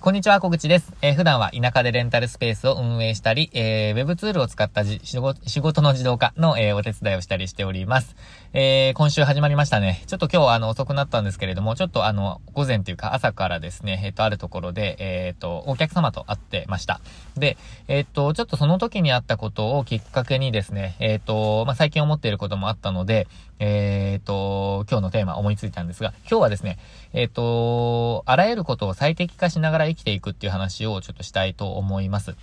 こんにちは、小口です。えー、普段は田舎でレンタルスペースを運営したり、えー、ウェブツールを使った仕事の自動化の、えー、お手伝いをしたりしております。えー、今週始まりましたね。ちょっと今日あの遅くなったんですけれども、ちょっとあの、午前というか朝からですね、えっ、と、あるところで、えっ、と、お客様と会ってました。で、えっ、と、ちょっとその時にあったことをきっかけにですね、えっ、と、まあ、最近思っていることもあったので、えっ、と、今日のテーマ思いついたんですが、今日はですね、えっ、と、あらゆることを最適化しながら生きていくっていう話をちょっとしたいと思います。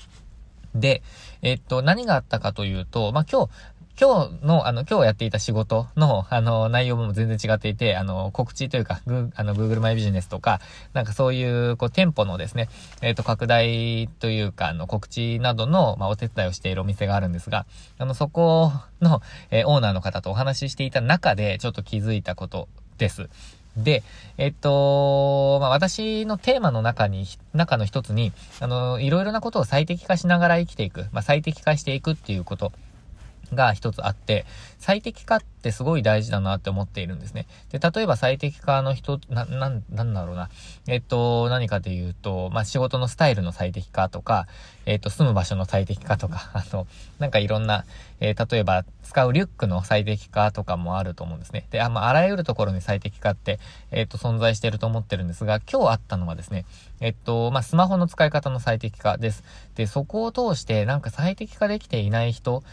で、えっと、何があったかというと、まあ、今日、今日の、あの、今日やっていた仕事の、あの、内容も全然違っていて、あの、告知というか、グあの、Google マイビジネスとか、なんかそういう、こう、店舗のですね、えっ、ー、と、拡大というか、あの、告知などの、まあ、お手伝いをしているお店があるんですが、あの、そこの、えー、オーナーの方とお話ししていた中で、ちょっと気づいたことです。で、えっと、まあ、私のテーマの中に、中の一つに、あの、いろいろなことを最適化しながら生きていく、まあ、最適化していくっていうこと。が一つあって、最適化ってすごい大事だなって思っているんですね。で、例えば最適化の人、な、なん、なんだろうな。えっと、何かというと、まあ、仕事のスタイルの最適化とか、えっと、住む場所の最適化とか、あの、なんかいろんな、えー、例えば使うリュックの最適化とかもあると思うんですね。で、あ、まあ、あらゆるところに最適化って、えっと、存在していると思ってるんですが、今日あったのはですね、えっと、まあ、スマホの使い方の最適化です。で、そこを通して、なんか最適化できていない人、、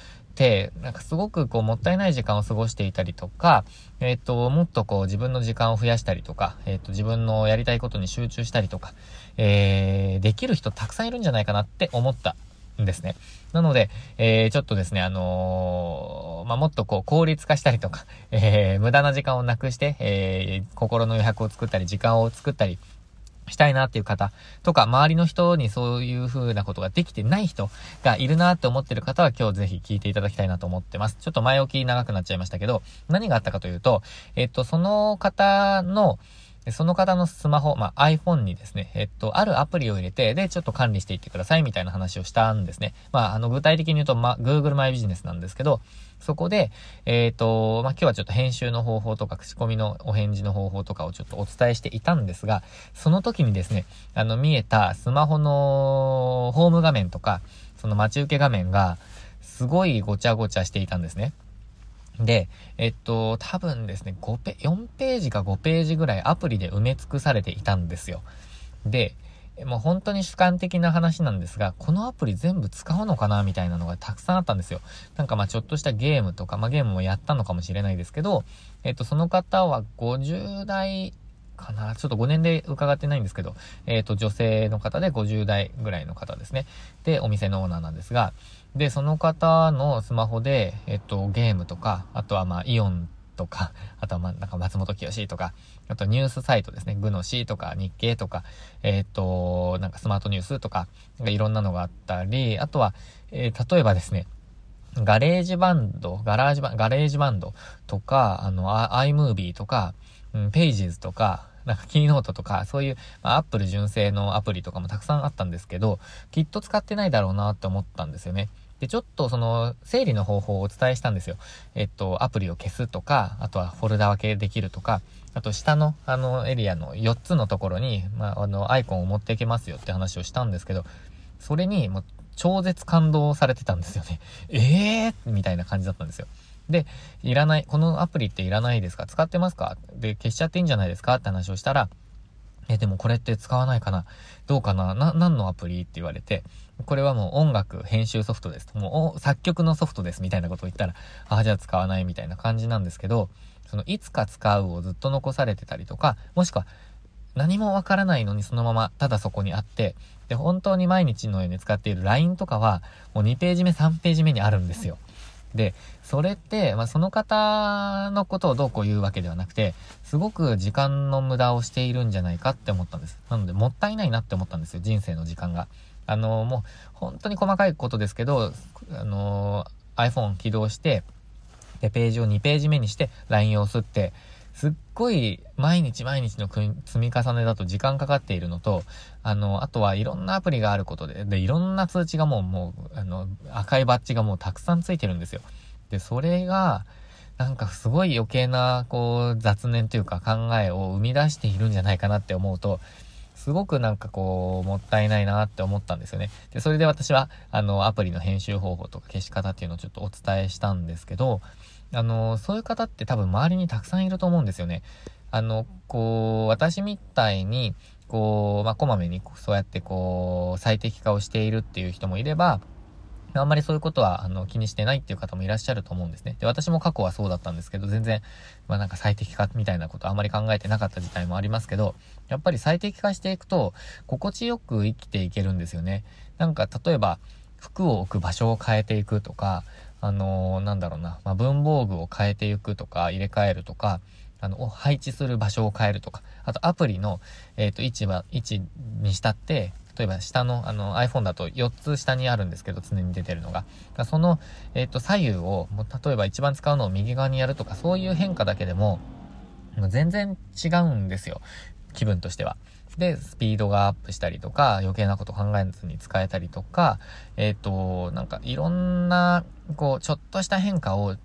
なんかすごくこうもったいない時間を過ごしていたりとか、えっ、ー、と、もっとこう自分の時間を増やしたりとか、えっ、ー、と、自分のやりたいことに集中したりとか、えー、できる人たくさんいるんじゃないかなって思ったんですね。なので、えー、ちょっとですね、あのー、まあ、もっとこう効率化したりとか、えー、無駄な時間をなくして、えー、心の余白を作ったり、時間を作ったり、したいなっていう方とか、周りの人にそういう風なことができてない人がいるなって思ってる方は今日ぜひ聞いていただきたいなと思ってます。ちょっと前置き長くなっちゃいましたけど、何があったかというと、えっと、その方の、その方のスマホ、まあ、iPhone にですね、えっと、あるアプリを入れて、で、ちょっと管理していってくださいみたいな話をしたんですね。まあ、あの、具体的に言うと、まあ、Google マイビジネスなんですけど、そこで、えっ、ー、と、まあ、今日はちょっと編集の方法とか、口コミのお返事の方法とかをちょっとお伝えしていたんですが、その時にですね、あの、見えたスマホのホーム画面とか、その待ち受け画面が、すごいごちゃごちゃしていたんですね。で、えっと、多分ですね、5ペ、4ページか5ページぐらいアプリで埋め尽くされていたんですよ。で、もう本当に主観的な話なんですが、このアプリ全部使うのかなみたいなのがたくさんあったんですよ。なんかまあちょっとしたゲームとか、まあゲームもやったのかもしれないですけど、えっと、その方は50代かな？ちょっと5年で伺ってないんですけど、えっと、女性の方で50代ぐらいの方ですね。で、お店のオーナーなんですが、で、その方のスマホで、えっと、ゲームとか、あとはまあイオンとか、あとはまあなんか松本清とか、あとニュースサイトですね、グノシーとか日経とか、えっ、と、なんかスマートニュースとか、なんかいろんなのがあったり、あとは、えー、例えばですね、 GarageBand、GarageBand、GarageBand とか、あの、iMovie とか、うん、 Pages とか、なんか Keynote とか、そういう、まあ、アップル純正のアプリとかもたくさんあったんですけど、きっと使ってないだろうなって思ったんですよね。で、ちょっとその、整理の方法をお伝えしたんですよ。えっと、アプリを消すとか、あとはフォルダ分けできるとか、あと下のあのエリアの4つのところに、まあ、あの、アイコンを持っていけますよって話をしたんですけど、それにもう超絶感動されてたんですよね。えー？みたいな感じだったんですよ。で、いらない、このアプリっていらないですか？使ってますか？で、消しちゃっていいんじゃないですか？って話をしたら、え、でもこれって使わないかな？どうかな？な、何のアプリ？って言われて、これはもう音楽編集ソフトですと。もう作曲のソフトですみたいなことを言ったら、ああ、じゃあ使わないみたいな感じなんですけど、そのいつか使うをずっと残されてたりとか、もしくは何もわからないのにそのままただそこにあって、で、本当に毎日のように使っている LINE とかは、もう2ページ目、3ページ目にあるんですよ。で、それって、まあ、その方のことをどうこう言うわけではなくて、すごく時間の無駄をしているんじゃないかって思ったんです。なので、もったいないなって思ったんですよ、人生の時間が。あの、もう、本当に細かいことですけど、あの、iPhone 起動して、で、ページを2ページ目にして、LINE を押すって、すっごい毎日毎日の積み重ねだと時間かかっているのと、あの、あとはいろんなアプリがあることで、で、いろんな通知がもう、もう、あの、赤いバッジがもうたくさんついてるんですよ。で、それが、なんかすごい余計な、こう、雑念というか考えを生み出しているんじゃないかなって思うと、すごくなんかこう、もったいないなって思ったんですよね。で、それで私は、あの、アプリの編集方法とか消し方っていうのをちょっとお伝えしたんですけど、あの、そういう方って多分周りにたくさんいると思うんですよね。あの、こう、私みたいに、こう、まあ、こまめにそうやってこう、最適化をしているっていう人もいれば、あんまりそういうことは、あの、気にしてないっていう方もいらっしゃると思うんですね。で、私も過去はそうだったんですけど、全然、まあなんか最適化みたいなことあんまり考えてなかった時代もありますけど、やっぱり最適化していくと、心地よく生きていけるんですよね。なんか、例えば、服を置く場所を変えていくとか、あのー、なんだろうな、まあ、文房具を変えていくとか、入れ替えるとか、あの、配置する場所を変えるとか、あとアプリの、えっ、ー、と、位置は、位置にしたって、例えば下の、あの iPhone だと4つ下にあるんですけど、常に出てるのが。その、えっ、ー、と、左右を、もう例えば一番使うのを右側にやるとか、そういう変化だけでも、全然違うんですよ。気分としては。で、スピードがアップしたりとか、余計なこと考えずに使えたりとか、えっ、ー、と、なんかいろんな、こう、ちょっとした変化を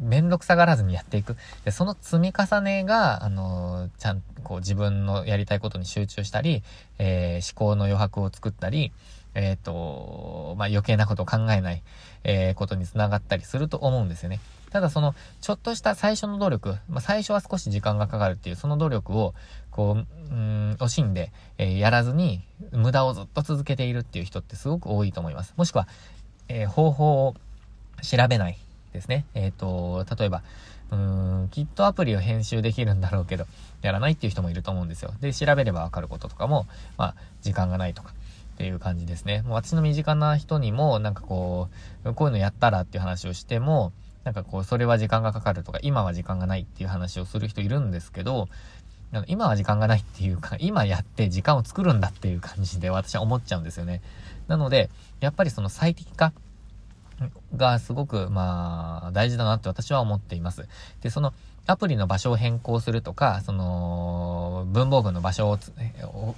めんどくさがらずにやっていく。で、その積み重ねが、あの、ちゃん、こう自分のやりたいことに集中したり、えー、思考の余白を作ったり、えっ、ー、と、まあ、余計なことを考えない、えー、ことにつながったりすると思うんですよね。ただその、ちょっとした最初の努力、まあ、最初は少し時間がかかるっていう、その努力を、こう、うん、惜しんで、えー、やらずに、無駄をずっと続けているっていう人ってすごく多いと思います。もしくは、え方法を調べない。ですね。えっ、ー、と、例えば、うーん、きっとアプリを編集できるんだろうけど、やらないっていう人もいると思うんですよ。で、調べればわかることとかも、まあ、時間がないとか。っていう感じですね。もう私の身近な人にも、なんかこう、こういうのやったらっていう話をしても、なんかこう、それは時間がかかるとか、今は時間がないっていう話をする人いるんですけど、今は時間がないっていうか、今やって時間を作るんだっていう感じで私は思っちゃうんですよね。なので、やっぱりその最適化がすごく、まあ、大事だなって私は思っています。で、その、アプリの場所を変更するとか、その、文房具の場所を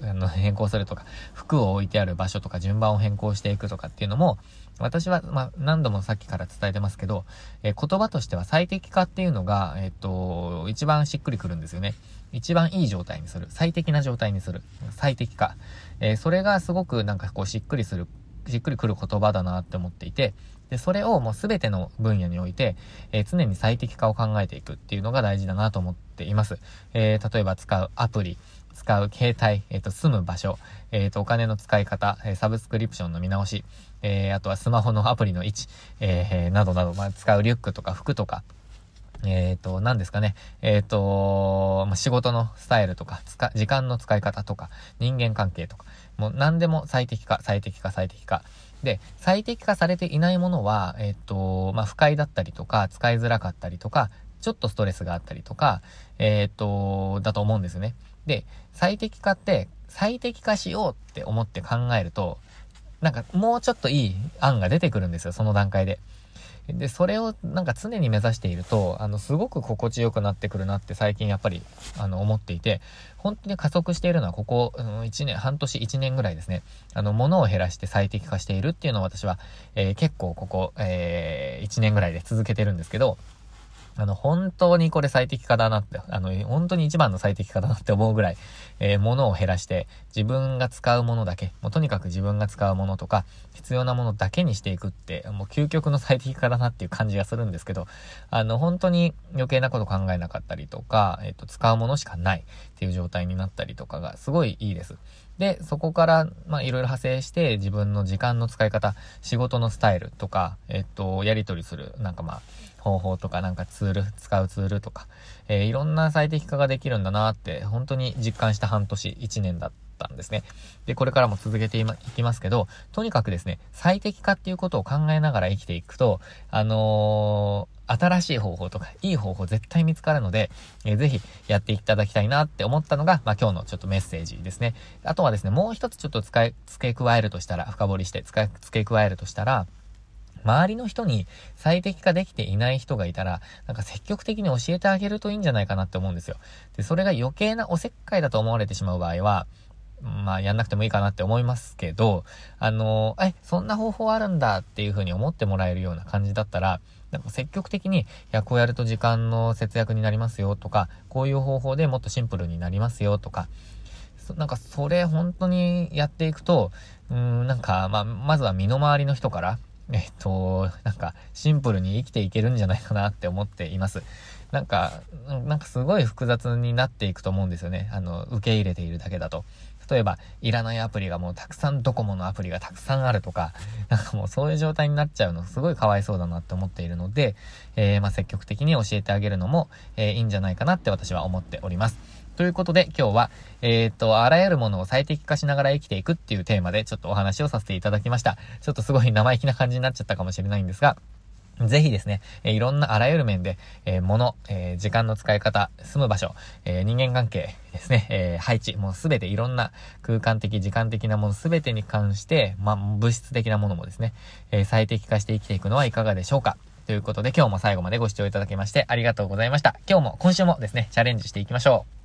あの変更するとか、服を置いてある場所とか順番を変更していくとかっていうのも、私は、まあ、何度もさっきから伝えてますけど、えー、言葉としては最適化っていうのが、えっ、と、一番しっくりくるんですよね。一番いい状態にする。最適な状態にする。最適化。えー、それがすごくなんかこうしっくりするしっくりくる言葉だなって思っていて、で、それをもう全ての分野において、えー、常に最適化を考えていくっていうのが大事だなと思っています。えー、例えば使うアプリ、使う携帯、えっ、ー、と、住む場所、えっ、と、お金の使い方、えサブスクリプションの見直し、えあとはスマホのアプリの位置、えなどなど、まあ、使うリュックとか服とか、えっ、ー、と、何ですかね。えっ、ー、と、まあ、仕事のスタイルとか、時間の使い方とか、人間関係とか、もう何でも最適化、最適化、最適化。で、最適化されていないものは、えっ、と、まあ、不快だったりとか、使いづらかったりとか、ちょっとストレスがあったりとか、えっ、と、だと思うんですね。で、最適化って、最適化しようって思って考えると、なんかもうちょっといい案が出てくるんですよ、その段階で。で、それをなんか常に目指していると、あの、すごく心地よくなってくるなって最近やっぱり、あの、思っていて、本当に加速しているのはここ、うん、1年、半年1年ぐらいですね。あの、物を減らして最適化しているっていうのを私は、えー、結構ここ、えー、1年ぐらいで続けてるんですけど、あの、本当にこれ最適化だなって、あの、本当に一番の最適化だなって思うぐらい、えー、物を減らして、自分が使うものだけ、もうとにかく自分が使うものとか、必要なものだけにしていくって、もう究極の最適化だなっていう感じがするんですけど、あの、本当に余計なこと考えなかったりとか、えっ、ー、と、使うものしかないっていう状態になったりとかがすごいいいです。で、そこから、まあ、いろいろ派生して、自分の時間の使い方、仕事のスタイルとか、えっと、やり取りする、なんかまあ、方法とかなんかツール、使うツールとか、えー、いろんな最適化ができるんだなって、本当に実感した半年、1年だったんですね。で、これからも続けていきますけど、とにかくですね、最適化っていうことを考えながら生きていくと、あのー新しい方法とか、いい方法絶対見つかるので、えー、ぜひやっていただきたいなって思ったのが、まあ、今日のちょっとメッセージですね。あとはですね、もう一つちょっと使い、付け加えるとしたら、深掘りして使い、付け加えるとしたら、周りの人に最適化できていない人がいたら、なんか積極的に教えてあげるといいんじゃないかなって思うんですよ。で、それが余計なおせっかいだと思われてしまう場合は、まあ、やんなくてもいいかなって思いますけど、あのえ、そんな方法あるんだっていう風に思ってもらえるような感じだったら、なんか積極的に、いや、こうやると時間の節約になりますよとか、こういう方法でもっとシンプルになりますよとか、なんかそれ本当にやっていくと、うん、なんか、まあ、まずは身の回りの人から、えっと、なんか、シンプルに生きていけるんじゃないかなって思っています。なんか、なんかすごい複雑になっていくと思うんですよね。あの、受け入れているだけだと。例えば、いらないアプリがもうたくさんドコモのアプリがたくさんあるとか、なんかもうそういう状態になっちゃうのすごいかわいそうだなって思っているので、えー、まあ、積極的に教えてあげるのも、えー、いいんじゃないかなって私は思っております。ということで今日は、えっ、と、あらゆるものを最適化しながら生きていくっていうテーマでちょっとお話をさせていただきました。ちょっとすごい生意気な感じになっちゃったかもしれないんですが、ぜひですね、えいろんなあらゆる面で、えー、物、えー、時間の使い方、住む場所、えー、人間関係ですね、え配置、もうすべていろんな空間的、時間的なものすべてに関して、まあ、物質的なものもですね、え最適化して生きていくのはいかがでしょうかということで今日も最後までご視聴いただきましてありがとうございました。今日も、今週もですね、チャレンジしていきましょう。